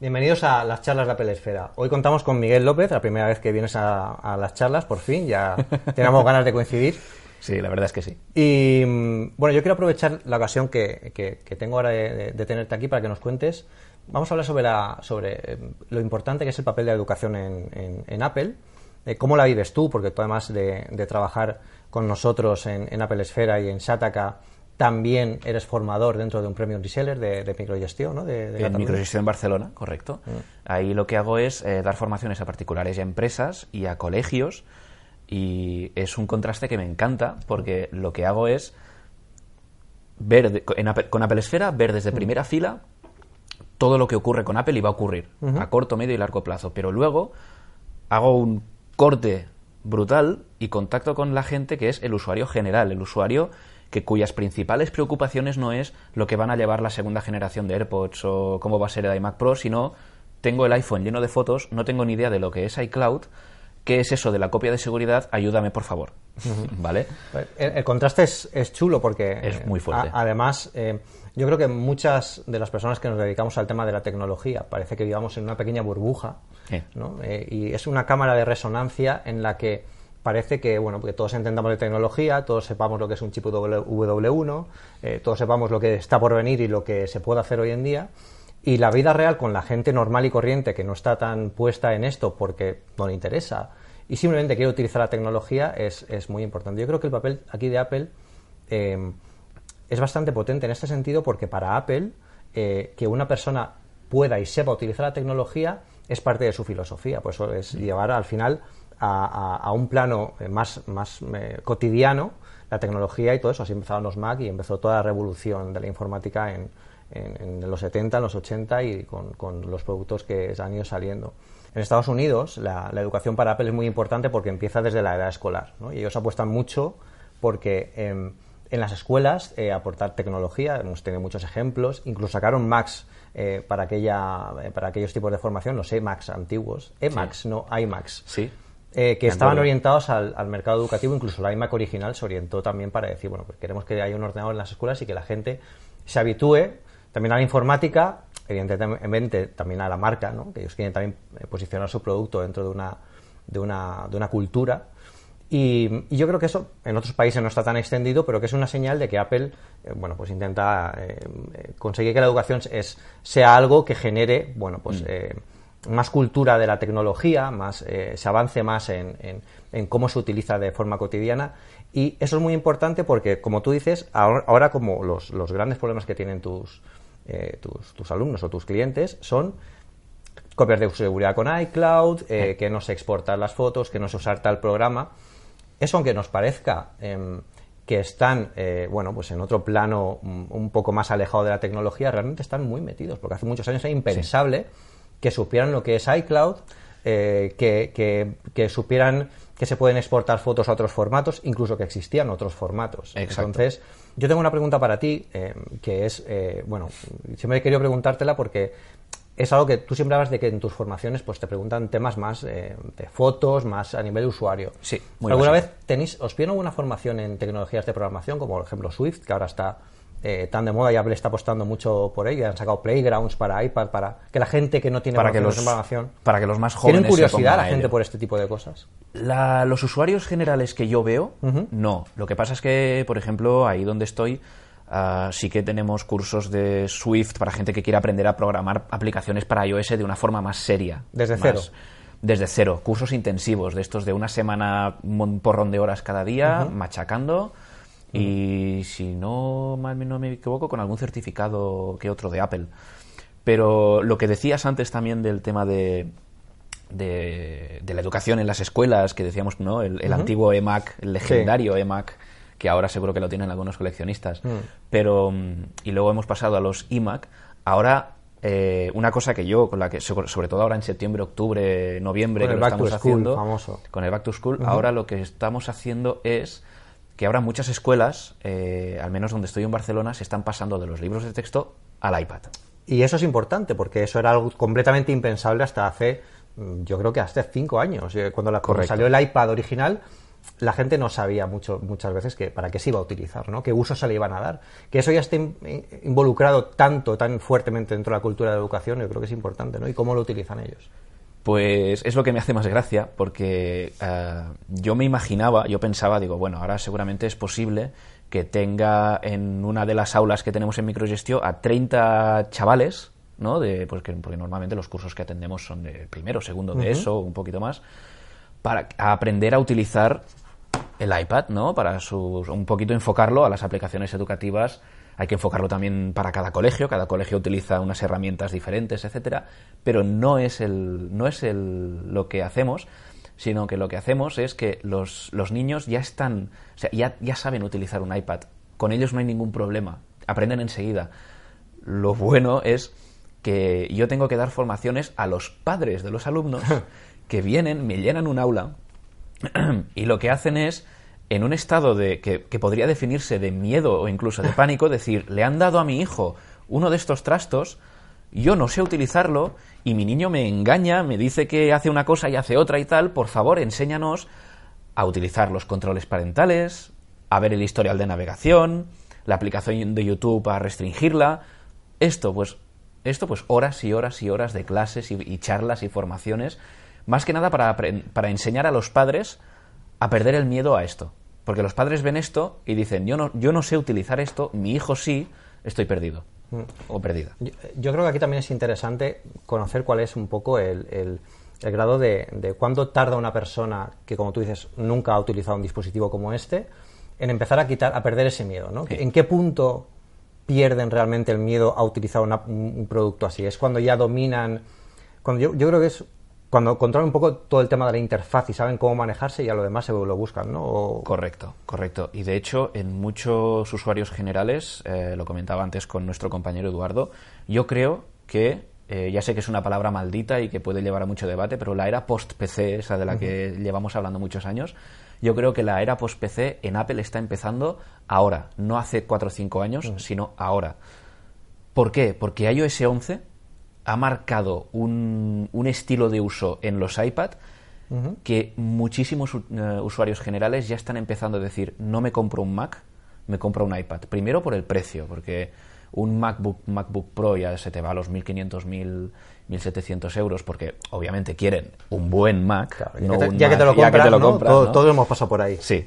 Bienvenidos a las charlas de Apple Esfera. Hoy contamos con Miguel López, la primera vez que vienes a, las charlas, por fin, ya tenemos ganas de coincidir. Sí, la verdad es que sí. Y mm, bueno, yo quiero aprovechar la ocasión que, tengo ahora de, tenerte aquí para que nos cuentes. Vamos a hablar sobre, la, sobre eh, lo importante que es el papel de la educación en, Apple. Eh, ¿Cómo la vives tú? Porque tú, además de, trabajar con nosotros en, Apple Esfera y en Shataka, también eres formador dentro de un premium reseller de, de microgestión, ¿no? De, en microgestión en Barcelona, correcto. Mm. Ahí lo que hago es eh, dar formaciones a particulares y a empresas y a colegios y es un contraste que me encanta porque lo que hago es ver con Apple Esfera, ver desde mm. primera fila todo lo que ocurre con Apple y va a ocurrir a corto, medio y largo plazo. Pero luego hago un corte brutal y contacto con la gente que es el usuario general, el usuario que cuyas principales preocupaciones no es lo que van a llevar la segunda generación de AirPods o cómo va a ser el iMac Pro, sino tengo el iPhone lleno de fotos, no tengo ni idea de lo que es iCloud, qué es eso de la copia de seguridad, ayúdame por favor. ¿Vale? El, contraste es, chulo porque... Es muy fuerte. además, eh, yo creo que muchas de las personas que nos dedicamos al tema de la tecnología parece que vivamos en una pequeña burbuja, ¿no? Eh, y es una cámara de resonancia en la que parece que bueno que todos entendamos de tecnología, todos sepamos lo que es un chip W1, eh, todos sepamos lo que está por venir y lo que se puede hacer hoy en día. Y la vida real con la gente normal y corriente que no está tan puesta en esto porque no le interesa y simplemente quiere utilizar la tecnología es, muy importante. Yo creo que el papel aquí de Apple eh, es bastante potente en este sentido porque para Apple eh, que una persona pueda y sepa utilizar la tecnología es parte de su filosofía. Pues eso es llevar al final a, un plano eh, más, más eh, cotidiano la tecnología y todo eso. Así empezaron los Mac y empezó toda la revolución de la informática en, en, los 70, en los 80 y con, los productos que han ido saliendo. En Estados Unidos la, educación para Apple es muy importante porque empieza desde la edad escolar y ellos apuestan mucho porque em, en las escuelas eh, aportar tecnología, hemos tenido muchos ejemplos, incluso sacaron Macs para, aquella, para aquellos tipos de formación, los EMAX antiguos, EMAX, no iMacs. Sí eh, que estaban orientados al, mercado educativo, incluso la iMac original se orientó también para decir, bueno, pues queremos que haya un ordenador en las escuelas y que la gente se habitúe también a la informática, evidentemente también a la marca, ¿no? que ellos quieren también eh, posicionar su producto dentro de una, de una, de una cultura. Y, yo creo que eso en otros países no está tan extendido, pero que es una señal de que Apple, eh, bueno, pues intenta conseguir que la educación es, sea algo que genere, bueno, pues... Mm más cultura de la tecnología, más, eh, se avance más en, cómo se utiliza de forma cotidiana. Y eso es muy importante porque, como tú dices, ahora, como los, grandes problemas que tienen tus, eh, tus, alumnos o tus clientes son copias de seguridad con iCloud, eh, que no se exportan las fotos, que no se usar tal programa. Eso, aunque nos parezca em, que están, bueno, pues en otro plano mm, un poco más alejado de la tecnología, realmente están muy metidos, porque hace muchos años era impensable que supieran lo que es iCloud, eh, que, supieran que se pueden exportar fotos a otros formatos, incluso que existían otros formatos. Entonces, yo tengo una pregunta para ti, eh, que es, eh, bueno, siempre he querido preguntártela porque es algo que tú siempre hablas de que en tus formaciones pues te preguntan temas más de fotos, más a nivel de usuario. Sí, ¿Alguna vez tenéis, os piden alguna formación en tecnologías de programación, como por ejemplo Swift, que ahora está eh, tan de moda y Apple está apostando mucho por ello. Han sacado playgrounds para iPad, para que la gente que no tiene para que los, Para que los más jóvenes. ¿Tienen curiosidad la gente por este tipo de cosas? los usuarios generales que yo veo, no. Lo que pasa es que, por ejemplo, ahí donde estoy, ah, sí que tenemos cursos de Swift para gente que quiera aprender a programar aplicaciones para iOS de una forma más seria. Desde cero. Desde cero. Cursos intensivos, de estos de una semana, un porrón de horas cada día, machacando y si no mal no me equivoco con algún certificado que otro de Apple. Pero lo que decías antes también del tema de, de, la educación en las escuelas, que decíamos, ¿no? El, antiguo EMAC, el legendario EMAC, que ahora seguro que lo tienen algunos coleccionistas. Mm. Pero, y luego hemos pasado a los iMac. Ahora, eh, una cosa que yo, con la que, sobre todo ahora en septiembre, octubre, noviembre, con que el lo estamos haciendo, famoso. con el Back to School, ahora lo que estamos haciendo es que ahora muchas escuelas, eh, al menos donde estoy en Barcelona, se están pasando de los libros de texto al iPad. Y eso es importante, porque eso era algo completamente impensable hasta hace, mm, yo creo que hace cinco años. Eh, cuando, la, salió el iPad original, la gente no sabía mucho, muchas veces que, para qué se iba a utilizar, ¿no? qué uso se le iban a dar. Que eso ya esté involucrado tanto, tan fuertemente dentro de la cultura de la educación, yo creo que es importante, ¿no? Y cómo lo utilizan ellos. Pues es lo que me hace más gracia, porque eh, yo me imaginaba, yo pensaba, digo, bueno, ahora seguramente es posible que tenga en una de las aulas que tenemos en Microgestio a 30 chavales, ¿no? De, pues que, porque normalmente los cursos que atendemos son de primero, segundo de eso, un poquito más, para aprender a utilizar el iPad, ¿no? Para un poquito enfocarlo a las aplicaciones educativas. Hay que enfocarlo también para cada colegio. Cada colegio utiliza unas herramientas diferentes, etcétera. Pero no es el, no es el, lo que hacemos, sino que lo que hacemos es que los, los niños ya están, o sea, ya, ya saben utilizar un iPad. Con ellos no hay ningún problema. Aprenden enseguida. Lo bueno es que yo tengo que dar formaciones a los padres de los alumnos que vienen, me llenan un aula y lo que hacen es, en un estado de que, podría definirse de miedo o incluso de pánico, decir, le han dado a mi hijo uno de estos trastos, yo no sé utilizarlo y mi niño me engaña, me dice que hace una cosa y hace otra y tal, por favor, enséñanos a utilizar los controles parentales, a ver el historial de navegación, la aplicación de YouTube a restringirla. Esto, pues, esto, pues, horas y horas y horas de clases y charlas y formaciones más que nada para, para enseñar a los padres a perder el miedo a esto. Porque los padres ven esto y dicen, yo no, yo no sé utilizar esto, mi hijo sí, estoy perdido mm. o perdida. Yo, creo que aquí también es interesante conocer cuál es un poco el, el, grado de, de, cuánto tarda una persona que, como tú dices, nunca ha utilizado un dispositivo como este, en empezar a quitar, a perder ese miedo, ¿no? ¿En qué punto pierden realmente el miedo a utilizar un, producto así? Es cuando ya dominan... Cuando yo, yo creo que es cuando controlan un poco todo el tema de la interfaz y saben cómo manejarse y a lo demás se lo buscan, ¿no? Correcto, correcto. Y de hecho, en muchos usuarios generales, eh, lo comentaba antes con nuestro compañero Eduardo, yo creo que, eh, ya sé que es una palabra maldita y que puede llevar a mucho debate, pero la era post-PC, esa de la que llevamos hablando muchos años, yo creo que la era post-PC en Apple está empezando ahora, no hace 4 o 5 años, sino ahora. ¿Por qué? Porque iOS 11 ha marcado un, un estilo de uso en los iPad que muchísimos eh, usuarios generales ya están empezando a decir, no me compro un Mac, me compro un iPad. Primero por el precio, porque un MacBook, MacBook Pro ya se te va a los 1.500, 1.700 euros, porque obviamente quieren un buen Mac. ya, que te, lo compras, todos hemos pasado por ahí. Sí.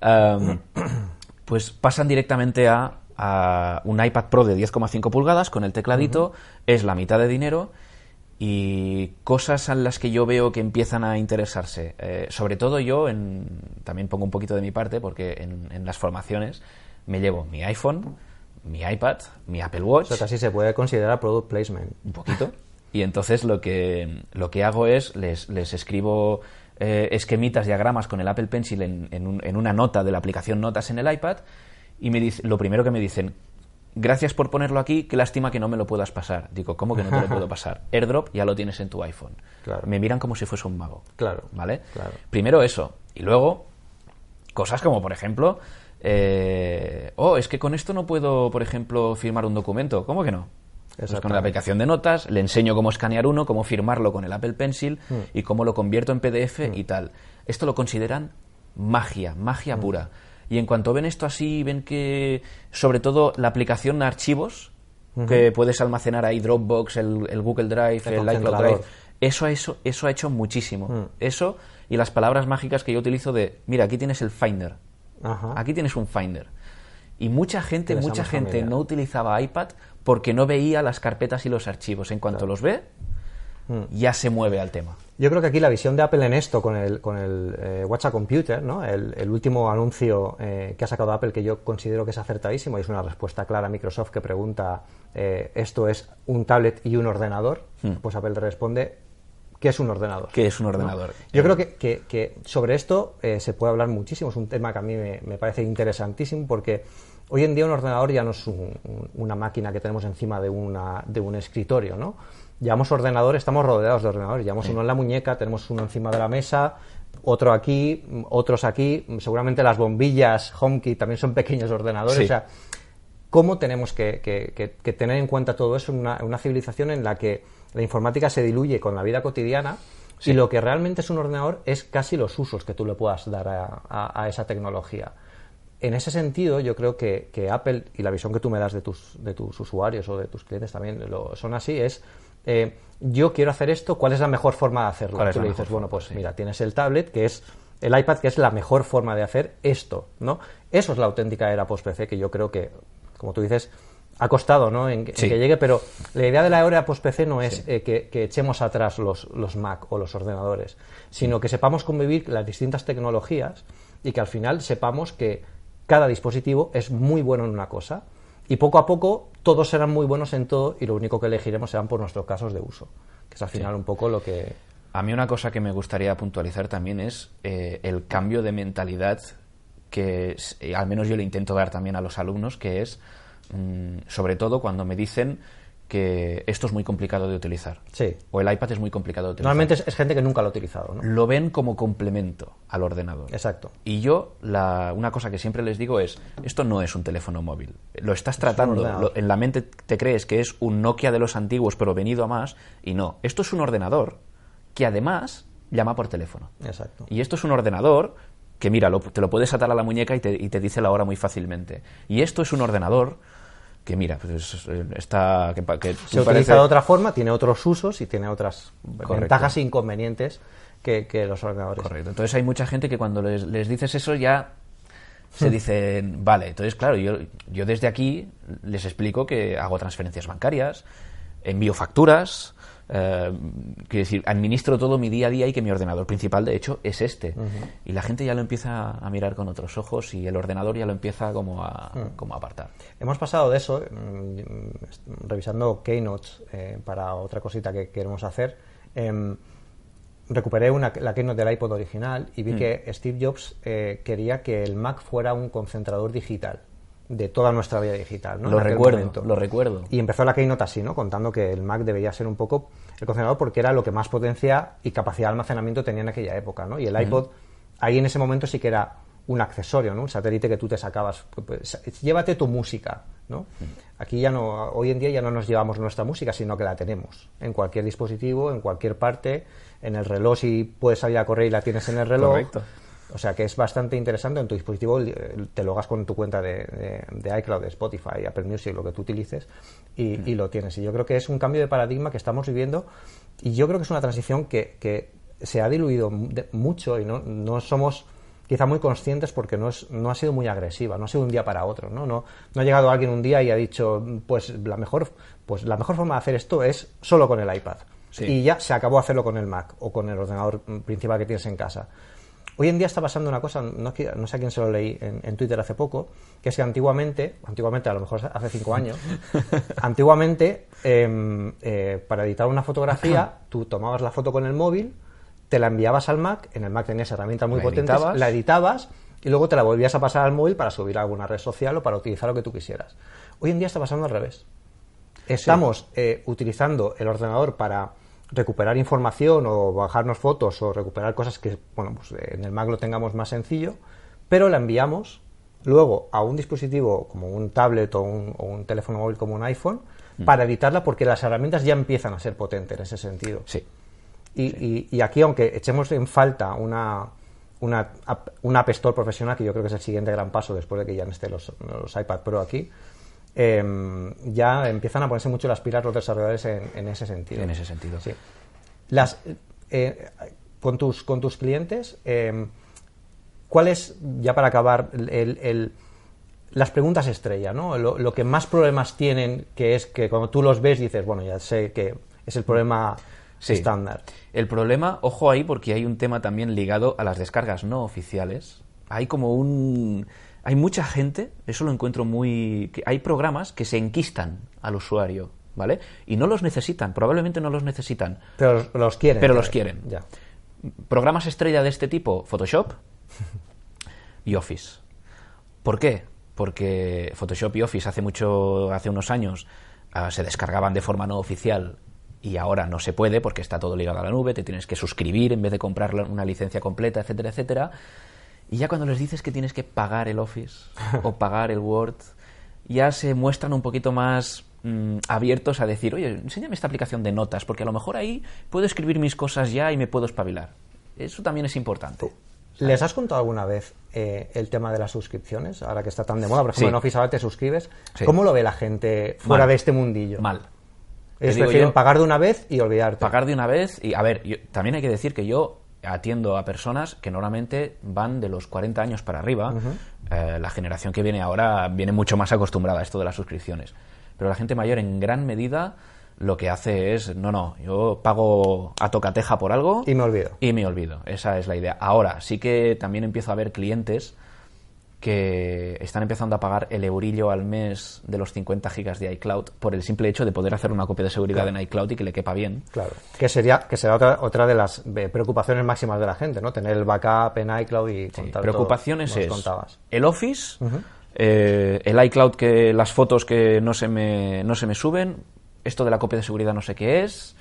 pues pasan directamente a a un iPad Pro de 10,5 pulgadas con el tecladito, es la mitad de dinero y cosas a las que yo veo que empiezan a interesarse. Eh, sobre todo yo, en, también pongo un poquito de mi parte porque en, las formaciones me llevo mi iPhone, mi iPad, mi Apple Watch. Eso casi se puede considerar product placement. Un poquito. Y entonces lo que, lo que hago es, les, les escribo eh, esquemitas, diagramas con el Apple Pencil en, en una nota de la aplicación Notas en el iPad y me dice, lo primero que me dicen, gracias por ponerlo aquí, qué lástima que no me lo puedas pasar. Digo, ¿cómo que no te lo puedo pasar? AirDrop ya lo tienes en tu iPhone. Claro. Me miran como si fuese un mago. Claro. ¿Vale? Claro. Primero eso. Y luego, cosas como, por ejemplo, eh, oh, es que con esto no puedo, por ejemplo, firmar un documento. ¿Cómo que no? Pues con la aplicación de notas, le enseño cómo escanear uno, cómo firmarlo con el Apple Pencil hmm. y cómo lo convierto en PDF y hmm. tal. Esto lo consideran magia, magia hmm. pura. Y en cuanto ven esto así, ven que, sobre todo, la aplicación archivos, que puedes almacenar ahí Dropbox, el, Google Drive, el, iCloud Drive, eso, eso, eso ha hecho muchísimo. Mm. Eso y las palabras mágicas que yo utilizo de, mira, aquí tienes el Finder. Aquí tienes un Finder. Y mucha gente, mucha gente no utilizaba iPad porque no veía las carpetas y los archivos. En cuanto los ve, mm. ya se mueve al tema. Yo creo que aquí la visión de Apple en esto, con el, con el eh, WhatsApp Computer, ¿no? el, último anuncio eh, que ha sacado Apple, que yo considero que es acertadísimo, y es una respuesta clara a Microsoft que pregunta, eh, ¿esto es un tablet y un ordenador? Hmm. Pues Apple responde, ¿qué es un ordenador? ¿Qué es un ordenador? Yo creo que, que, sobre esto se puede hablar muchísimo, es un tema que a mí me, me, parece interesantísimo porque hoy en día un ordenador ya no es una máquina que tenemos encima de, una, de un escritorio, ¿no? Llevamos ordenador, estamos rodeados de ordenadores. Llevamos uno en la muñeca, tenemos uno encima de la mesa, otro aquí, otros aquí. Seguramente las bombillas HomeKit también son pequeños ordenadores. O sea, ¿cómo tenemos que, tener en cuenta todo eso en una, civilización en la que la informática se diluye con la vida cotidiana Y lo que realmente es un ordenador es casi los usos que tú le puedas dar a, esa tecnología. En ese sentido, yo creo que, Apple y la visión que tú me das de tus, de tus usuarios o de tus clientes también lo, son así, es eh, yo quiero hacer esto, ¿cuál es la mejor forma de hacerlo? Tú le dices, bueno, pues mira, tienes el tablet, que es el iPad, que es la mejor forma de hacer esto, ¿no? Eso es la auténtica era post-PC, que yo creo que, como tú dices, ha costado ¿no? en, que llegue, pero la idea de la era post-PC no es eh, que, echemos atrás los, los, Mac o los ordenadores, sino que sepamos convivir las distintas tecnologías y que al final sepamos que cada dispositivo es muy bueno en una cosa y poco a poco todos serán muy buenos en todo y lo único que elegiremos serán por nuestros casos de uso, que es al final un poco lo que... A mí una cosa que me gustaría puntualizar también es eh, el cambio de mentalidad que eh, al menos yo le intento dar también a los alumnos, que es Mm, sobre todo cuando me dicen que esto es muy complicado de utilizar. Sí. O el iPad es muy complicado de utilizar. Normalmente es, gente que nunca lo ha utilizado. ¿no? Lo ven como complemento al ordenador. Exacto. Y yo, la, una cosa que siempre les digo es, esto no es un teléfono móvil. Lo estás tratando, en la mente te crees que es un Nokia de los antiguos, pero venido a más, y no. Esto es un ordenador que además llama por teléfono. Exacto. Y esto es un ordenador que, mira, te lo puedes atar a la muñeca y te, y te dice la hora muy fácilmente. Y esto es un ordenador que mira, pues eh, está... Que, Se utiliza de otra forma, tiene otros usos y tiene otras ventajas e inconvenientes que, los ordenadores. Correcto. Entonces hay mucha gente que cuando les, les dices eso ya se dicen, vale, entonces claro, yo, yo desde aquí les explico que hago transferencias bancarias, envío facturas, eh, quiero decir, administro todo mi día a día y que mi ordenador principal, de hecho, es este. Y la gente ya lo empieza a mirar con otros ojos y el ordenador ya lo empieza como a, como apartar. Hemos pasado de eso, mm, revisando Keynotes eh, para otra cosita que queremos hacer. Em, recuperé una, la Keynote del iPod original y vi mm. que Steve Jobs eh, quería que el Mac fuera un concentrador digital de toda nuestra vida digital. ¿no? Lo recuerdo, lo recuerdo. Y empezó la Keynote así, ¿no? contando que el Mac debía ser un poco el concentrador porque era lo que más potencia y capacidad de almacenamiento tenía en aquella época. ¿no? Y el iPod, ahí en ese momento sí que era un accesorio, ¿no? un satélite que tú te sacabas. Pues, pues, llévate tu música. ¿no? Aquí ya no, hoy en día ya no nos llevamos nuestra música, sino que la tenemos en cualquier dispositivo, en cualquier parte, en el reloj si puedes salir a correr y la tienes en el reloj. Correcto. O sea que es bastante interesante. En tu dispositivo te logas con tu cuenta de, iCloud, de Spotify, Apple Music, lo que tú utilices, y, lo tienes. Y yo creo que es un cambio de paradigma que estamos viviendo y yo creo que es una transición que, se ha diluido mucho y no, no somos quizá muy conscientes porque no, es, no ha sido muy agresiva, no ha sido un día para otro, ¿no? No, no ha llegado alguien un día y ha dicho, pues la mejor, pues la mejor forma de hacer esto es solo con el iPad. Y ya se acabó hacerlo con el Mac o con el ordenador principal que tienes en casa. Hoy en día está pasando una cosa, no, sé a quién se lo leí en, Twitter hace poco, que es que antiguamente, antiguamente a lo mejor hace cinco años, antiguamente em, eh, para editar una fotografía tú tomabas la foto con el móvil, te la enviabas al Mac, en el Mac tenías herramientas muy potentes, la editabas y luego te la volvías a pasar al móvil para subir a alguna red social o para utilizar lo que tú quisieras. Hoy en día está pasando al revés. Estamos eh, utilizando el ordenador para recuperar información o bajarnos fotos o recuperar cosas que, bueno, pues en el Mac lo tengamos más sencillo, pero la enviamos luego a un dispositivo como un tablet o un, teléfono móvil como un iPhone mm. para editarla porque las herramientas ya empiezan a ser potentes en ese sentido. Sí. Y, aquí, aunque echemos en falta una, una, una App Store profesional, que yo creo que es el siguiente gran paso después de que ya estén los, los iPad Pro aquí, Em, ya empiezan a ponerse mucho las pilas los desarrolladores en, ese sentido. En ese sentido. Sí. Las, eh, con, tus, con tus clientes, eh, ¿cuál es, ya para acabar, el, las preguntas estrella, ¿no? Lo, que más problemas tienen, que es que cuando tú los ves dices, bueno, ya sé que es el problema estándar. El problema, ojo ahí, porque hay un tema también ligado a las descargas no oficiales. Hay como un hay mucha gente, eso lo encuentro muy... hay programas que se enquistan al usuario, ¿vale? Y no los necesitan, probablemente no los necesitan. Pero los quieren. Pero los quieren. Ya. Programas estrella de este tipo, Photoshop y Office. ¿Por qué? Porque Photoshop y Office hace mucho, hace unos años ah, se descargaban de forma no oficial y ahora no se puede porque está todo ligado a la nube, te tienes que suscribir en vez de comprar una licencia completa, etcétera, etcétera. Y ya cuando les dices que tienes que pagar el Office o pagar el Word, ya se muestran un poquito más mm, abiertos a decir, oye, enséñame esta aplicación de notas, porque a lo mejor ahí puedo escribir mis cosas ya y me puedo espabilar. Eso también es importante. ¿Les has contado alguna vez eh, el tema de las suscripciones? Ahora que está tan de moda, por ejemplo, Sí. en Office ahora te suscribes. Sí. ¿Cómo lo ve la gente fuera Mal. de este mundillo? Mal. Ellos prefieren yo- pagar de una vez y olvidarte. pagar de una vez y a ver yo- también hay que decir que yo atiendo a personas que normalmente van de los 40 años para arriba. Eh, la generación que viene ahora viene mucho más acostumbrada a esto de las suscripciones. Pero la gente mayor en gran medida lo que hace es no no yo pago a tocateja por algo Y me olvido. y me olvido esa es la idea. Ahora sí que también empiezo a ver clientes que están empezando a pagar el eurillo al mes de los 50 gigas de iCloud por el simple hecho de poder hacer una copia de seguridad en iCloud y que le quepa bien. Claro. Que sería, que será otra, otra de las eh, preocupaciones máximas de la gente, ¿no? Tener el backup en iCloud y Sí, preocupaciones todo, es contabas. el Office, eh, el iCloud que las fotos que no se me no se me suben, esto de la copia de seguridad no sé qué es.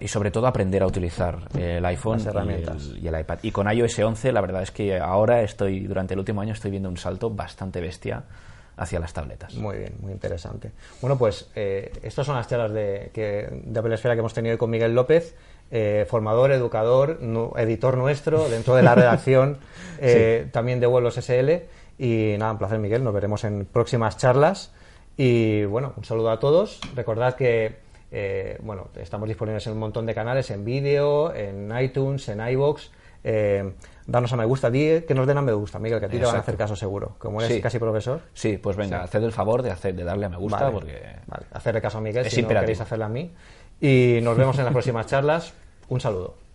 Y sobre todo aprender a utilizar el iPhone y el, y el iPad. Y con iOS 11 la verdad es que ahora estoy, durante el último año estoy viendo un salto bastante bestia hacia las tabletas. Muy bien, muy interesante. Bueno, pues eh, estas son las charlas de, que, de Apple Esfera que hemos tenido hoy con Miguel López, eh, formador, educador, editor nuestro dentro de la redacción eh, también de Vuelos SL. Y nada, un placer, Miguel. Nos veremos en próximas charlas. Y bueno, un saludo a todos. Recordad que eh, bueno, estamos disponibles en un montón de canales, en vídeo, en iTunes, en iBox. Eh, danos a me gusta, di que nos den a me gusta, Miguel, que a ti te van a hacer caso seguro. Como eres Sí. casi profesor. Sí, pues venga, haced el favor de, hacer, de darle a me gusta Vale, porque vale, hacerle caso a Miguel es si no imperativo. queréis hacerle a mí. Y nos vemos en las próximas charlas. Un saludo.